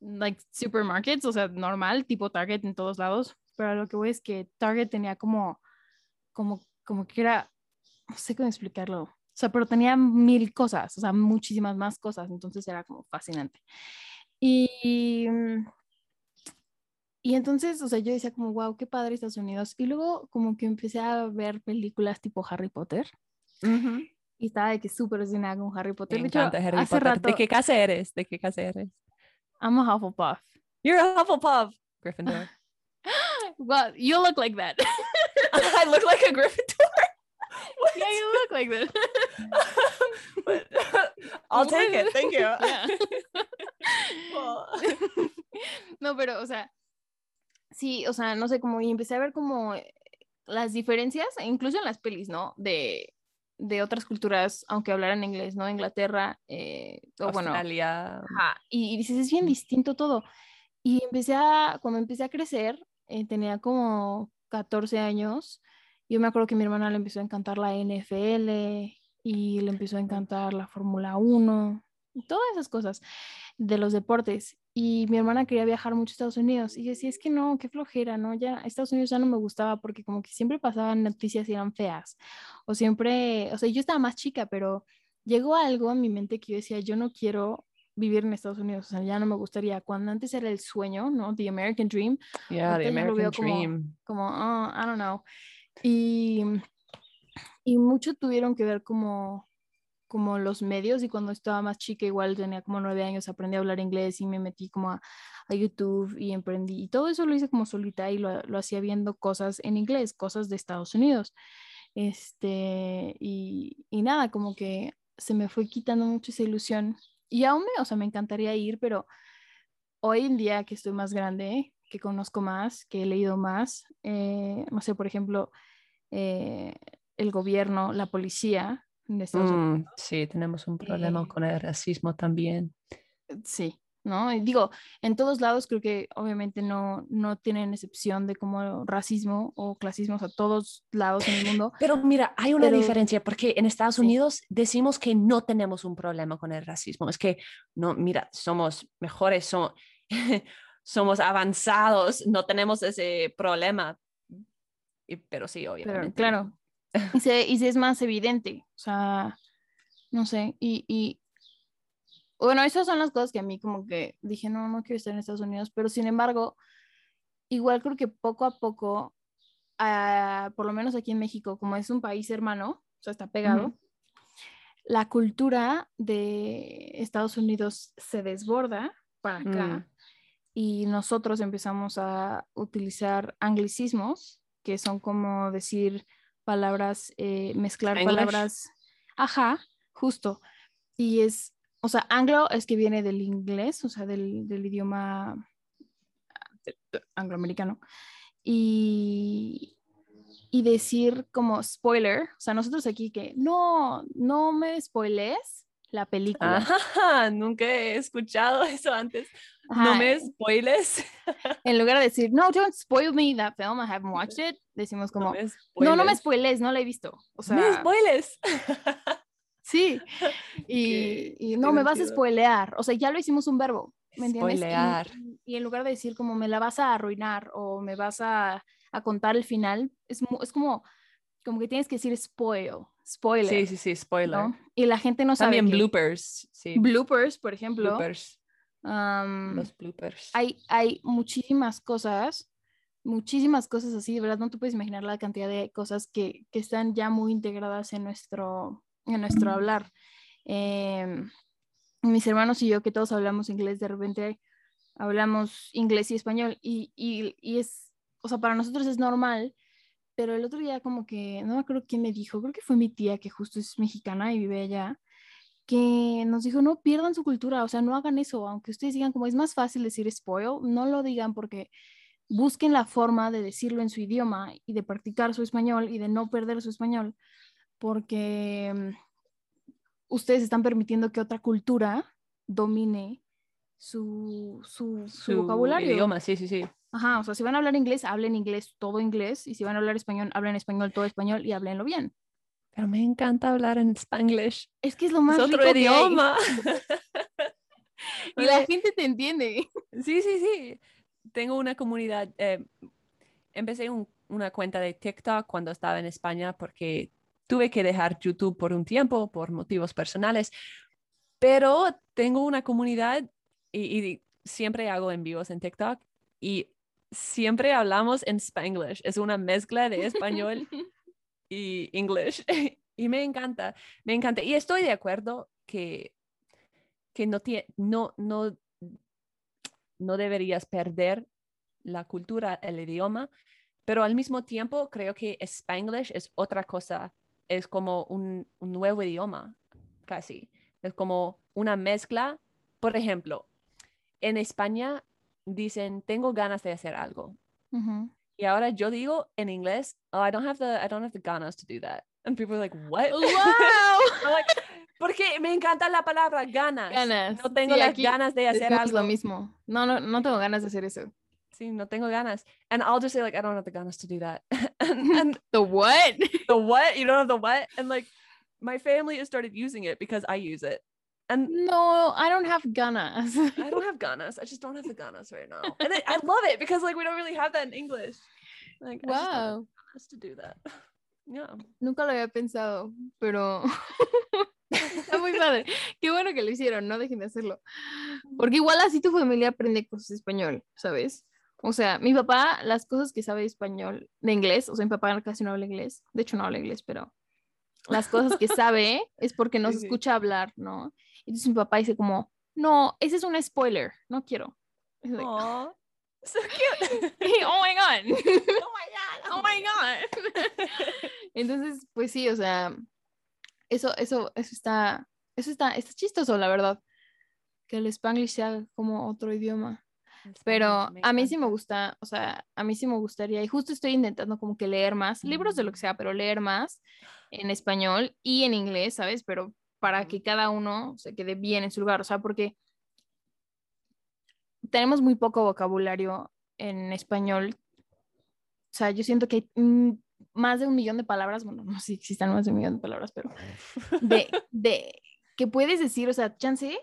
like supermarkets, o sea, normal, tipo Target en todos lados, pero lo que voy es que Target tenía como, como, como que era, no sé cómo explicarlo, o sea, pero tenía mil cosas, o sea, muchísimas más cosas, entonces era como fascinante. Y, y entonces, o sea, yo decía como, wow, qué padre Estados Unidos. Y luego como que empecé a ver películas tipo Harry Potter. Y estaba de que súper fascinada con Harry Potter. Me encanta Harry hace Potter. Rato, ¿De qué casa eres? ¿De qué casa eres? I'm a Hufflepuff. You're a Hufflepuff. Gryffindor. Well, you look like that. I look like a Gryffindor. What? Yeah, you look like that. but, I'll take it. Thank you. Yeah. well. no, pero, o sea, sí, o sea, no sé, como y empecé a ver como las diferencias, incluso en las pelis, ¿no? De, de otras culturas, aunque hablaran inglés, ¿no? Inglaterra, eh, o Australia. bueno. Ajá, y, y, dices, es bien distinto todo. Y empecé a, cuando empecé a crecer, eh, tenía como 14 años, yo me acuerdo que mi hermana le empezó a encantar la NFL y le empezó a encantar la Fórmula 1, y todas esas cosas de los deportes. Y mi hermana quería viajar mucho a Estados Unidos. Y yo decía, es que no, qué flojera, ¿no? Ya Estados Unidos ya no me gustaba porque como que siempre pasaban noticias y eran feas. O siempre, o sea, yo estaba más chica, pero llegó algo a mi mente que yo decía, yo no quiero vivir en Estados Unidos, o sea, ya no me gustaría. Cuando antes era el sueño, ¿no? The American Dream. Yeah, the American Dream. Como, oh, I don't know. Y, y mucho tuvieron que ver como como los medios y cuando estaba más chica, igual tenía como nueve años, aprendí a hablar inglés y me metí como a, a YouTube y emprendí. Y todo eso lo hice como solita y lo, lo, hacía viendo cosas en inglés, cosas de Estados Unidos. Este, y, y nada, como que se me fue quitando mucho esa ilusión. Y aún me, o sea, me encantaría ir, pero hoy en día que estoy más grande, que conozco más, que he leído más, eh, no sé, por ejemplo, eh, el gobierno, la policía, Mm, sí, tenemos un problema eh, con el racismo también. Sí, ¿no? Y digo, en todos lados creo que obviamente no, no tienen excepción de como racismo o clasismo, a todos lados en el mundo. Pero mira, hay una diferencia porque en Estados Unidos decimos que no tenemos un problema con el racismo. Es que, no, mira, somos mejores, somos, somos avanzados, no tenemos ese problema. pero sí, obviamente. claro, y se, y se es más evidente, o sea, no sé, y, y, bueno, esas son las cosas que a mí como que dije, no, no quiero estar en Estados Unidos, pero sin embargo, igual creo que poco a poco, uh, por lo menos aquí en México, como es un país hermano, o sea, está pegado, uh -huh. la cultura de Estados Unidos se desborda para acá mm. y nosotros empezamos a utilizar anglicismos, que son como decir palabras, eh, mezclar English. palabras. Ajá, justo. Y es, o sea, anglo es que viene del inglés, o sea, del, del idioma angloamericano. Y, y decir como spoiler, o sea, nosotros aquí que no, no me spoiles la película. Ajá, nunca he escuchado eso antes. Ajá. No me spoiles. En lugar de decir, no, don't spoil me that film, I haven't watched it, decimos como, no, no, no me spoiles, no la he visto. O sea, me spoiles. Sí, y, y no, me vas a spoilear, o sea, ya lo hicimos un verbo, ¿me entiendes? Spoilear. Y, y, en lugar de decir como me la vas a arruinar o me vas a, a contar el final, es, es como, como que tienes que decir spoil, spoiler. Sí, sí, sí, spoiler. ¿no? Y la gente no sabe. También que... bloopers. Sí. Bloopers, por ejemplo. Bloopers. Um, Los bloopers. Hay, hay muchísimas cosas, muchísimas cosas así, de verdad no te puedes imaginar la cantidad de cosas que, que están ya muy integradas en nuestro, en nuestro hablar. Eh, mis hermanos y yo, que todos hablamos inglés, de repente hablamos inglés y español y, y, y es, o sea, para nosotros es normal, pero el otro día como que, no me acuerdo quién me dijo, creo que fue mi tía que justo es mexicana y vive allá, que nos dijo, no pierdan su cultura, o sea, no hagan eso, aunque ustedes digan como es más fácil decir spoil, no lo digan porque busquen la forma de decirlo en su idioma y de practicar su español y de no perder su español, porque mm, ustedes están permitiendo que otra cultura domine su, su, su, Su vocabulario. idioma, sí, sí, sí. Ajá, o sea, si van a hablar inglés, hablen inglés, todo inglés, y si van a hablar español, hablen español, todo español y háblenlo bien. Pero me encanta hablar en spanglish. Es que es lo más Es otro rico que hay. idioma. y la gente te entiende. Sí, sí, sí. Tengo una comunidad. eh, empecé un- una cuenta de TikTok cuando estaba en España porque tuve que dejar YouTube por un tiempo por motivos personales, pero tengo una comunidad y, y siempre hago en vivos en TikTok y siempre hablamos en Spanglish. Es una mezcla de español y English. Y me encanta, me encanta. Y estoy de acuerdo que, que no, no, no, no deberías perder la cultura, el idioma, pero al mismo tiempo creo que Spanglish es otra cosa. Es como un, un nuevo idioma, casi. Es como una mezcla. Por ejemplo, en España dicen, tengo ganas de hacer algo. Y ahora yo digo en inglés, oh, I don't have the, I don't have the ganas to do that. And people are like, what? ¡Wow! Like, porque me encanta la palabra ganas. Ganas. No tengo Sí, las ganas de hacer algo. lo mismo. No, no, no tengo ganas de hacer eso. Sí, no tengo ganas. And I'll just say like, I don't have the ganas to do that. and, and The what? the what? You don't have the what? And like, my family has started using it because I use it. And No, I don't have ganas. I don't have ganas. I just don't have the ganas right now. And I, I love it because like we don't really have that in English. Like, Wow. ganas to do that. Yeah. Nunca lo había pensado, pero está muy padre. Qué bueno que lo hicieron, no dejen de hacerlo. Porque igual así tu familia aprende cosas de español, ¿sabes? O sea, mi papá, las cosas que sabe de español, de inglés, o sea, mi papá casi no habla inglés, de hecho no habla inglés, pero las cosas que sabe es porque nos Sí, escucha hablar, ¿no? Entonces mi papá dice como, no, ese es un spoiler, no quiero. Like, Aw. So cute. oh my god. oh my god. oh my god. Entonces, pues sí, o sea, eso, eso, eso está, eso está, está chistoso, la verdad, que el Spanglish sea como otro idioma. Pero a mí sí me gusta, o sea, a mí sí me gustaría, y justo estoy intentando como que leer más, libros de lo que sea, pero leer más en español y en inglés, ¿sabes? Pero para que cada uno se quede bien en su lugar, o sea, porque tenemos muy poco vocabulario en español. O sea, yo siento que hay mm, más de un millón de palabras, bueno, no sé si existan más de un millón de palabras, pero de, de que puedes decir, o sea, chance,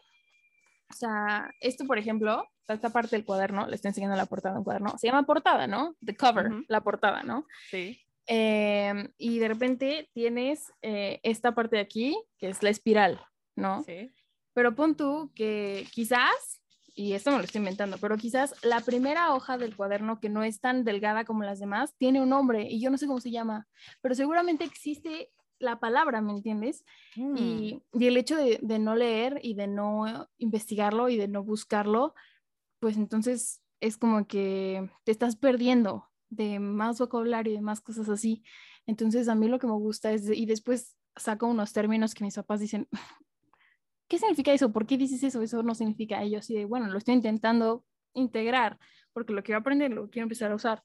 o sea, esto, por ejemplo, esta parte del cuaderno, le estoy enseñando la portada de un cuaderno, se llama portada, ¿no? The cover, Ujú. la portada, ¿no? Sí. Em, y de repente tienes eh, esta parte de aquí, que es la espiral, ¿no? Sí. Pero pon tú que quizás, y esto me lo estoy inventando, pero quizás la primera hoja del cuaderno que no es tan delgada como las demás tiene un nombre y yo no sé cómo se llama, pero seguramente existe la palabra, ¿me entiendes? Mm. Y, y el hecho de, de no leer y de no investigarlo y de no buscarlo, pues entonces es como que te estás perdiendo de más vocabulario y de más cosas así. Entonces a mí lo que me gusta es, y después saco unos términos que mis papás dicen, ¿qué significa eso? ¿Por qué dices eso? Eso no significa ello. Así de, bueno, lo estoy intentando integrar porque lo quiero aprender, lo quiero empezar a usar.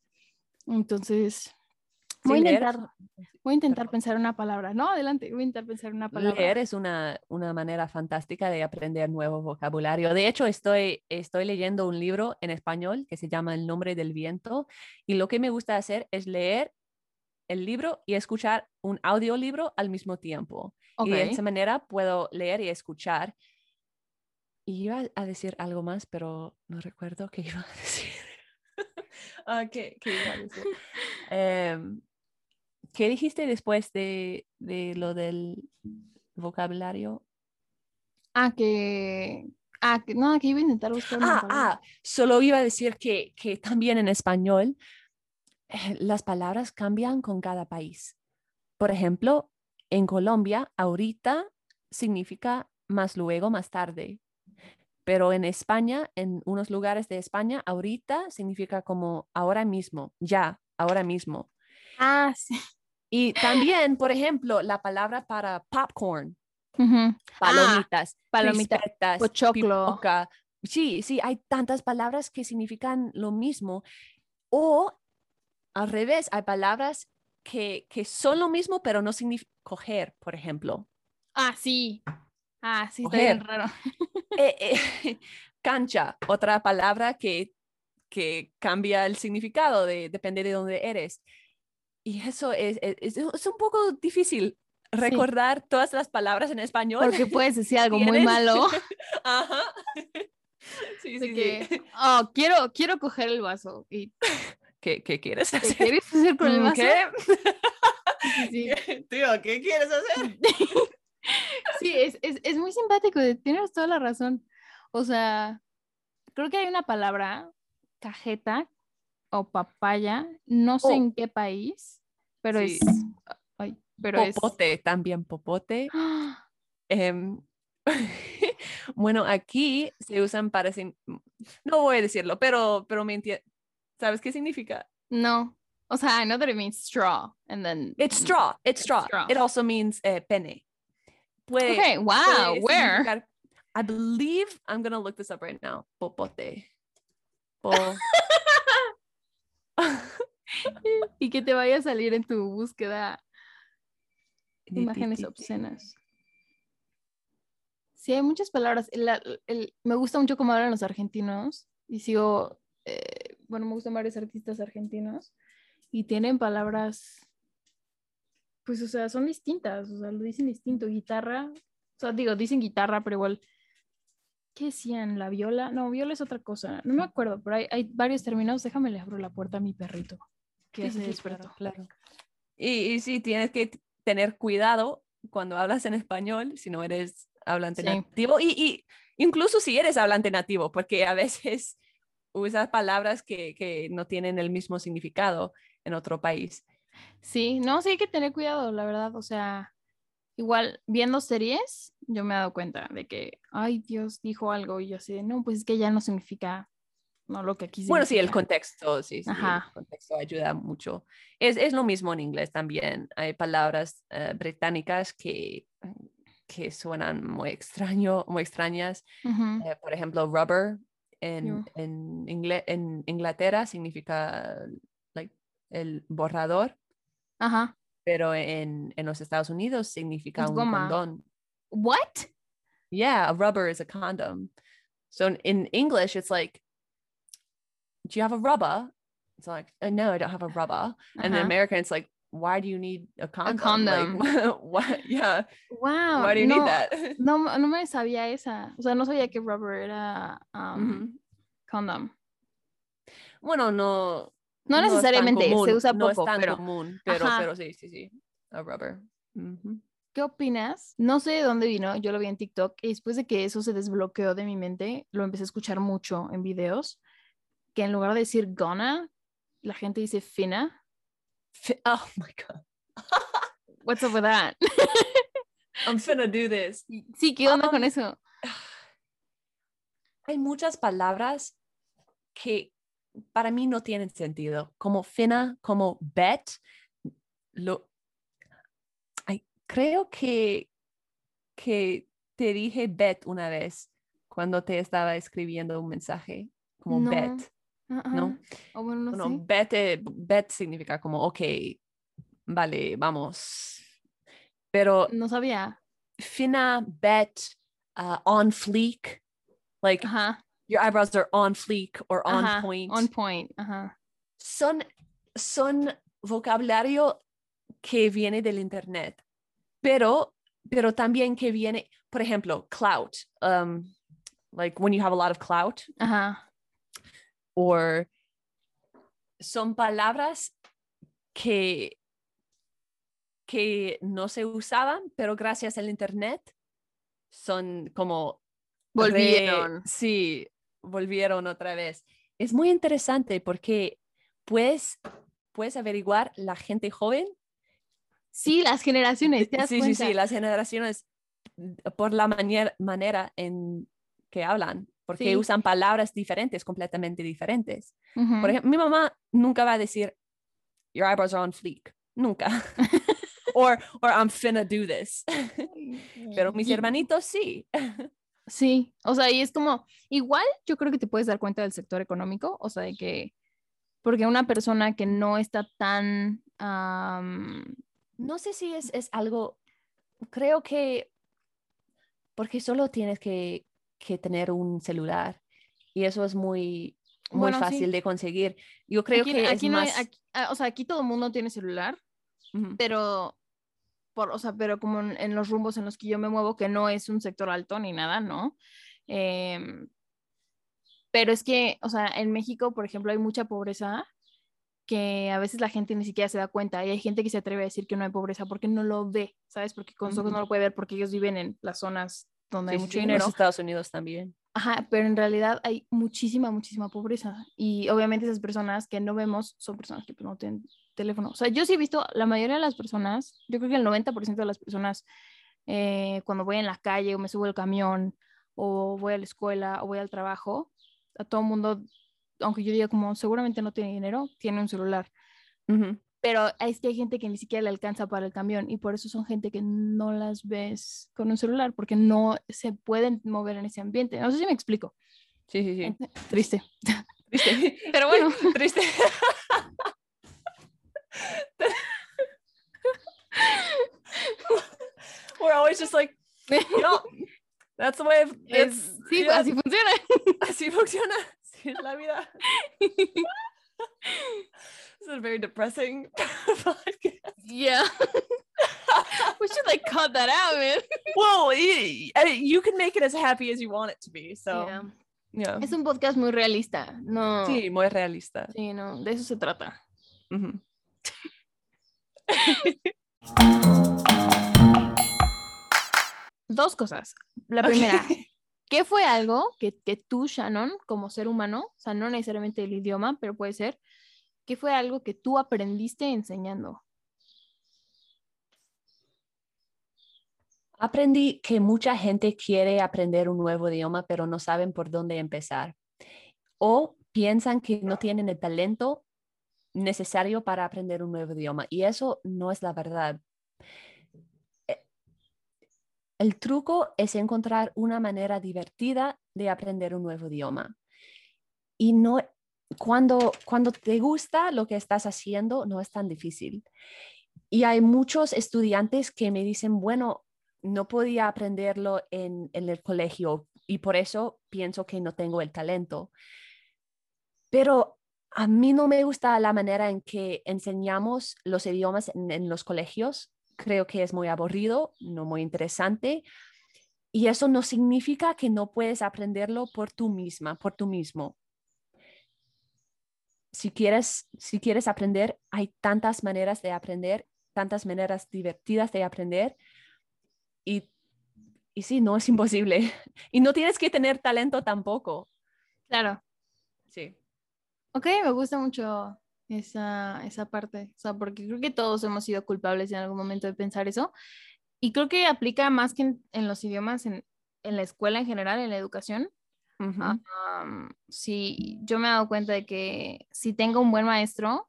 Entonces, voy a intentar, voy a intentar pensar una palabra. No, adelante, voy a intentar pensar una palabra. Leer es una, una manera fantástica de aprender nuevo vocabulario. De hecho, estoy, estoy leyendo un libro en español que se llama El nombre del viento y lo que me gusta hacer es leer el libro y escuchar un audiolibro al mismo tiempo. Y de esa manera puedo leer y escuchar. Y iba a decir algo más, pero no recuerdo qué iba a decir. Ah, ¿qué, qué iba a decir? Em, ¿Qué dijiste después de, de lo del vocabulario? Ah, que. Ah, que no, que iba a intentar buscar una Ah, ah, solo iba a decir que, que también en español eh, las palabras cambian con cada país. Por ejemplo, en Colombia, ahorita significa más luego, más tarde. Pero en España, en unos lugares de España, ahorita significa como ahora mismo, ya, ahora mismo. Ah, sí. Y también, por ejemplo, la palabra para popcorn, Ujú. palomitas, palomita, crispetas, pochoclo. Sí, sí, hay tantas palabras que significan lo mismo. O al revés, hay palabras que, que son lo mismo, pero no significan coger, por ejemplo. Ah, sí. Ah, sí, está bien raro. Eh, eh, cancha, otra palabra que, que cambia el significado, de, depende de dónde eres. Y eso es, es, es- es un poco difícil recordar todas las palabras en español. Porque puedes decir algo muy malo. Ajá. Sí, sí, que, sí. oh, quiero, quiero coger el vaso. ¿Y ¿Qué, qué quieres qué hacer? quieres hacer con el Mm, vaso? ¿Qué? Tío, ¿qué quieres hacer? Sí, es, es, es muy simpático, tienes toda la razón. O sea, creo que hay una palabra, cajeta o papaya, no sé Oh. en qué país, pero Sí. es... Ay, pero es... Popote, también popote. ¡Ah! Em, bueno, aquí se usan para... sin- No voy a decirlo, pero, pero me entiendes. ¿Sabes qué significa? No. O sea, I know that it means straw, and then... It's straw. It's straw. straw. It also means eh, pene. Puede, Okay, wow, where? I believe I'm gonna look this up right now. Popote. Po. Y que te vaya a salir en tu búsqueda imágenes obscenas. Sí, hay muchas palabras. El- me gusta mucho cómo hablan los argentinos y sigo, eh, bueno, me gustan varios artistas argentinos y tienen palabras, pues, o sea, son distintas, o sea, lo dicen distinto. Guitarra, o sea, digo, dicen guitarra, pero igual, ¿qué decían? ¿La viola? No, viola es otra cosa, no me acuerdo, pero hay, hay varios términos. Déjame le abro la puerta a mi perrito, que ya Sí, se sí, despertó. claro, claro. Y, y sí, tienes que tener cuidado cuando hablas en español, si no eres hablante Sí. nativo, y, y incluso si eres hablante nativo, porque a veces usas palabras que, que no tienen el mismo significado en otro país. Sí, no, sí hay que tener cuidado, la verdad. O sea, igual viendo series, yo me he dado cuenta de que, ay, Dios dijo algo y yo así de, no, pues es que ya no significa, no lo que Bueno, sí, el significa". contexto, sí, sí, el contexto ayuda mucho. Es, es lo mismo en inglés también. Hay palabras eh, británicas que, que suenan muy extraño, muy extrañas. Eh, por ejemplo, rubber en, en, en Inglaterra significa like, el borrador, Ajá. pero en, en los Estados Unidos significa Es un goma. condón. What? Yeah, a rubber is a condom. So in, in English, it's like, do you have a rubber? It's like, "Uh, no, I don't have a rubber. And in Ajá. American, it's like, why do you need a condom? condom. Like, what? Yeah, Wow. why do you no, need that? No, no me sabía esa. O sea, no sabía que rubber era um, condom. Bueno, no. No necesariamente, se común, usa no poco, es tan pero- común, pero, Ajá. pero sí, sí, sí. A rubber. ¿Qué opinas? No sé de dónde vino, yo lo vi en TikTok y después de que eso se desbloqueó de mi mente, lo empecé a escuchar mucho en videos, que en lugar de decir gonna, la gente dice fina. Fi- Oh my God. What's up with that? I'm finna do this. Sí, ¿qué onda con Um, eso? Hay muchas palabras que para mí no tienen sentido, como fina, como bet. Lo, ay, creo que, que te dije bet una vez cuando te estaba escribiendo un mensaje, como No. bet. ¿No? Bueno, no Bueno, sé. bet, eh, bet significa como, ok, vale, vamos. Pero No sabía. fina, bet, uh, on fleek, like your eyebrows are on fleek or on point. On point. Ajá. Son, son vocabulario que viene del internet, pero, pero también que viene, por ejemplo, clout, um, like when you have a lot of clout, Ajá. Or son palabras que, que no se usaban, pero gracias al internet son como re- Volvieron. sí, volvieron otra vez. Es muy interesante porque puedes, puedes averiguar la gente joven. Sí, las generaciones, ¿te das Sí, sí, cuenta? sí, las generaciones por la manier- manera en que hablan, porque Sí. usan palabras diferentes, completamente diferentes. Ujú. Por ejemplo, mi mamá nunca va a decir, your eyebrows are on fleek. Nunca. or, or I'm finna do this. Pero mis hermanitos sí. Sí, o sea, y es como, igual yo creo que te puedes dar cuenta del sector económico, o sea, de que, porque una persona que no está tan, am, No sé si es, es algo, creo que, porque solo tienes que, que tener un celular y eso es muy, muy Bueno, sí. fácil de conseguir. Yo creo aquí, que aquí es no hay- más... aquí- ah, o sea, aquí todo el mundo tiene celular, pero, por, o sea, pero como en, en los rumbos en los que yo me muevo, que no es un sector alto ni nada, ¿no? Em, Pero es que, o sea, en México, por ejemplo, hay mucha pobreza que a veces la gente ni siquiera se da cuenta y hay gente que se atreve a decir que no hay pobreza porque no lo ve, ¿sabes? Porque con sus ojos no lo puede ver porque ellos viven en las zonas donde hay mucho sí, dinero. En los Estados Unidos también. Ajá, pero en realidad hay muchísima, muchísima pobreza. Y obviamente esas personas que no vemos son personas que pues, no tienen teléfono. O sea, yo sí he visto la mayoría de las personas, yo creo que el 90% de las personas, eh, cuando voy en la calle o me subo al camión o voy a la escuela o voy al trabajo, a todo el mundo aunque yo diga como seguramente no tiene dinero, tiene un celular. Pero es que hay gente que ni siquiera le alcanza para el camión y por eso son gente que no las ves con un celular porque no se pueden mover en ese ambiente. No sé si me explico. Sí, sí, sí. Triste. Triste. Pero bueno. Triste. We're always just like, no, that's the way of, es, sí, yeah. así funciona. Así funciona. in la vida. This is a very depressing podcast. Yeah. we should like cut that out, man. well, you, you can make it as happy as you want it to be. So, yeah. yeah. Es un podcast muy realista. No. Sí, muy realista. Sí, no, de eso se trata. Dos cosas. La primera, okay. ¿Qué fue algo que, que, tú, Shannon, como ser humano, o sea, no necesariamente el idioma, pero puede ser, ¿qué fue algo que tú aprendiste enseñando? Aprendí que mucha gente quiere aprender un nuevo idioma, pero no saben por dónde empezar. O piensan que no tienen el talento necesario para aprender un nuevo idioma. Y eso no es la verdad. El truco es encontrar una manera divertida de aprender un nuevo idioma. Y no, cuando, cuando te gusta lo que estás haciendo, no es tan difícil. Y hay muchos estudiantes que me dicen, bueno, no podía aprenderlo en, en el colegio y por eso pienso que no tengo el talento. Pero a mí no me gusta la manera en que enseñamos los idiomas en, los colegios creo que es muy aburrido, no muy interesante. Y eso no significa que no puedes aprenderlo por tú misma, por tú mismo. Si quieres, si quieres aprender, hay tantas maneras de aprender, tantas maneras divertidas de aprender. Y, y sí, no es imposible. Y no tienes que tener talento tampoco. Claro. Sí. Ok, me gusta mucho esa, esa parte, o sea, porque creo que todos hemos sido culpables en algún momento de pensar eso. Y creo que aplica más que en, los idiomas, en, en, la escuela en general, en la educación. Sí, yo me he dado cuenta de que si tengo un buen maestro,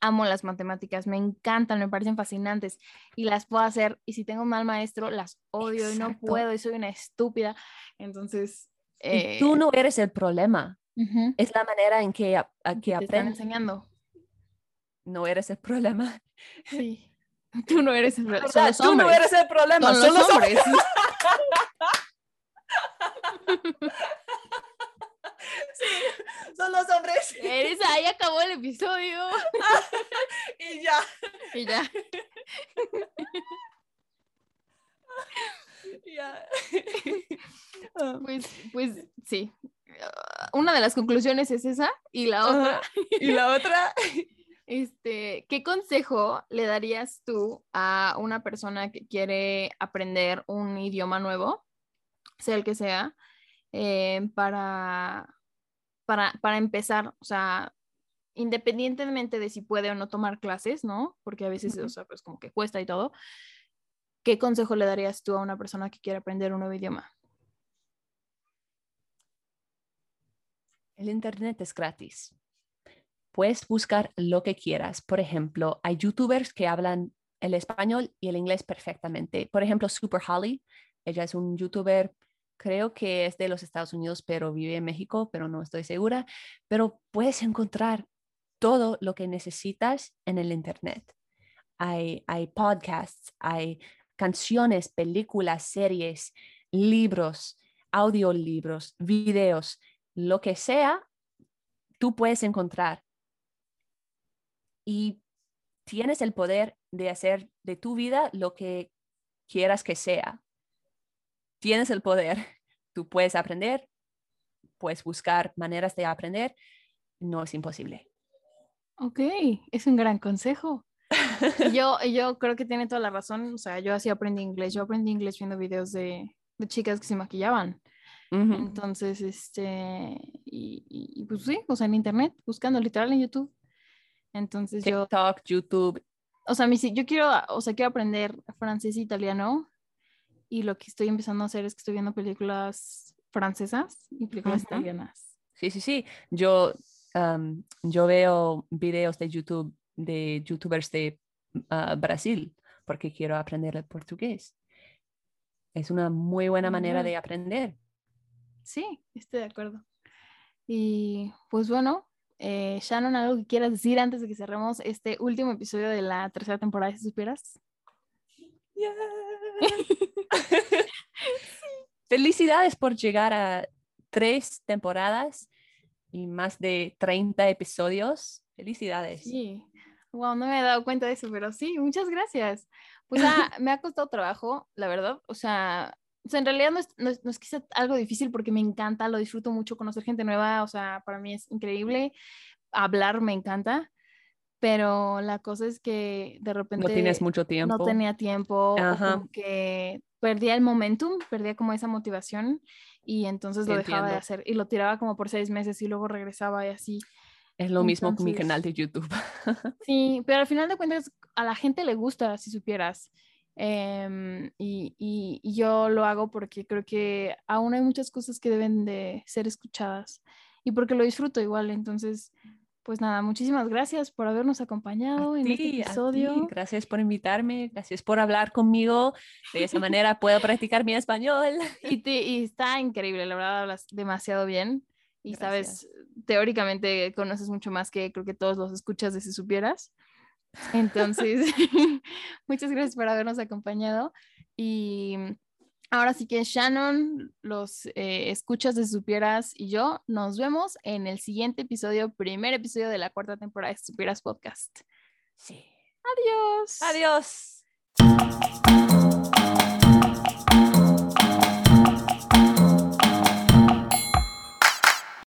amo las matemáticas, me encantan, me parecen fascinantes y las puedo hacer. Y si tengo un mal maestro, las odio y no puedo y soy una estúpida. Entonces... Eh... tú no eres el problema. Es la manera en que, a, que aprendes. Están enseñando no eres el problema. Sí. Tú no eres el problema. Son los Tú no eres el problema. Son, los, hombres. sí, son los hombres. Eres ahí acabó el episodio. y ya. Y ya. ya. pues, pues sí. Una de las conclusiones es esa y la otra. y la otra este, ¿qué consejo le darías tú a una persona que quiere aprender un idioma nuevo, sea el que sea, eh, para, para, para empezar? O sea, independientemente de si puede o no tomar clases, ¿no? Porque a veces, o sea, pues como que cuesta y todo. ¿Qué consejo le darías tú a una persona que quiere aprender un nuevo idioma? El Internet es gratis puedes buscar lo que quieras. Por ejemplo, hay youtubers que hablan el español y el inglés perfectamente. Por ejemplo, Super Holly, ella es un youtuber, creo que es de los Estados Unidos, pero vive en México, pero no estoy segura. Pero puedes encontrar todo lo que necesitas en el Internet. Hay, hay podcasts, hay canciones, películas, series, libros, audiolibros, videos, lo que sea, tú puedes encontrar y tienes el poder de hacer de tu vida lo que quieras que sea. Tienes el poder. Tú puedes aprender pues buscar maneras de aprender, no es imposible. Ok, es un gran consejo. yo, yo creo que tiene toda la razón. O sea, yo así aprendí inglés. Yo aprendí inglés viendo videos de, de chicas que se maquillaban. Entonces, este, y, y, pues sí, o sea, en internet, buscando literal en YouTube. Entonces yo... TikTok, YouTube. O sea, mi, yo quiero, o sea, quiero aprender francés e italiano y lo que estoy empezando a hacer es que estoy viendo películas francesas y películas italianas. Sí, sí, sí. Yo, yo veo videos de YouTube de youtubers de ah, Brasil porque quiero aprender el portugués. Es una muy buena manera de aprender. Sí, estoy de acuerdo. Y pues bueno, eh, Shannon, ¿algo que quieras decir antes de que cerremos este último episodio de la tercera temporada, si supieras? Felicidades por llegar a tres temporadas y más de 30 episodios. Felicidades. Sí. Wow, no me he dado cuenta de eso, pero sí, muchas gracias. Pues ah, me ha costado trabajo, la verdad. O sea, o sea, en realidad no es, no, es, algo difícil porque me encanta, lo disfruto mucho, conocer gente nueva, o sea, para mí es increíble, hablar me encanta, pero la cosa es que de repente... No tienes mucho tiempo. No tenía tiempo, como que perdía el momentum, perdía como esa motivación y entonces lo dejaba de hacer y lo tiraba como por seis meses y luego regresaba y así. Es lo mismo con mi canal de YouTube. sí, pero al final de cuentas a la gente le gusta, si supieras. Em, y, y, yo lo hago porque creo que aún hay muchas cosas que deben de ser escuchadas y porque lo disfruto igual. Entonces, pues nada, muchísimas gracias por habernos acompañado en este episodio. Gracias por invitarme, gracias por hablar conmigo. De esa manera puedo practicar mi español. Y, y, está increíble, la verdad hablas demasiado bien. Y sabes, teóricamente conoces mucho más que creo que todos los escuchas de si supieras. Entonces, muchas gracias por habernos acompañado. Y ahora sí que Shannon, los eh, escuchas de Supieras y yo nos vemos en el siguiente episodio, primer episodio de la cuarta temporada de Supieras Podcast. Sí. Adiós. Adiós.